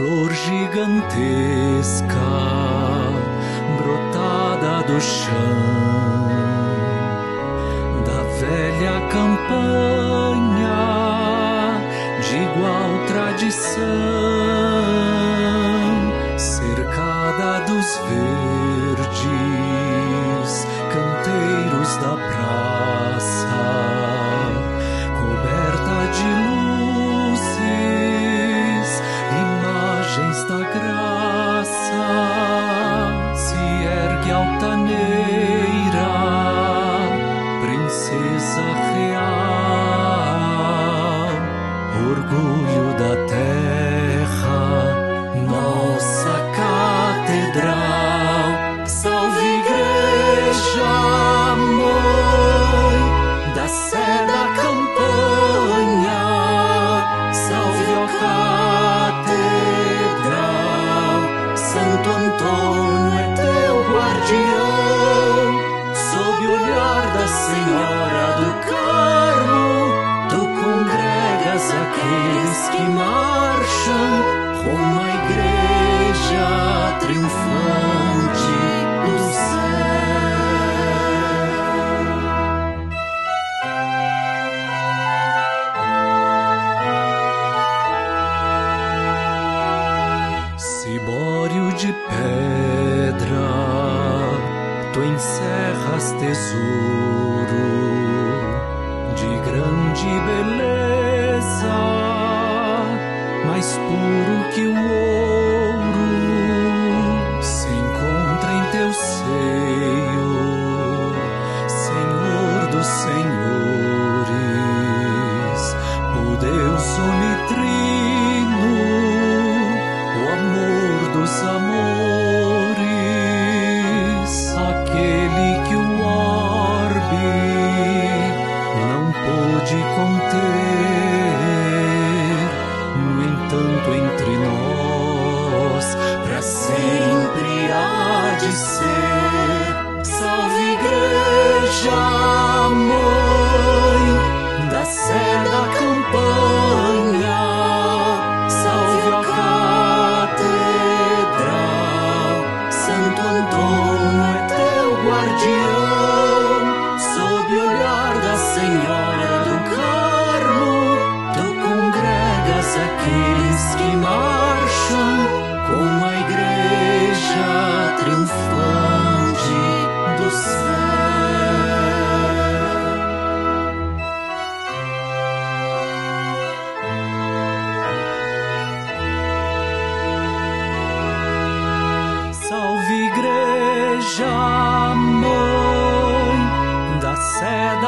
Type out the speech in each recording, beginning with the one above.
flor gigantesca brotada do chão da velha campanha de igual tradição, cercada dos verdes canteiros da praça, orgulho da terra, nossa catedral. Salve igreja, mãe da sé da campanha, salve ó catedral. Santo Antônio é teu guardião, rumo à igreja triunfante do céu. Cibório de pedra, tu encerras tesouro dos amores, aquele que o orbe não pôde conter. No entanto, entre nós, para sempre há de ser. Salve igreja, teu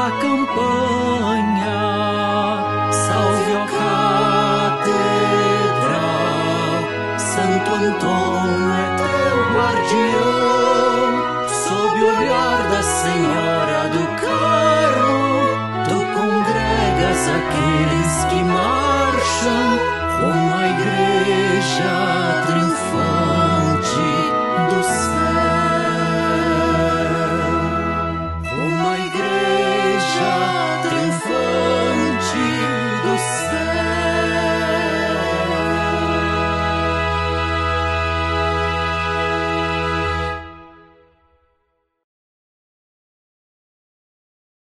da campanha, salve a catedral, Santo Antônio é teu guardião, sob o olhar da Senhora do Carmo, tu congregas aqueles que marcham com a igreja triunfante. John.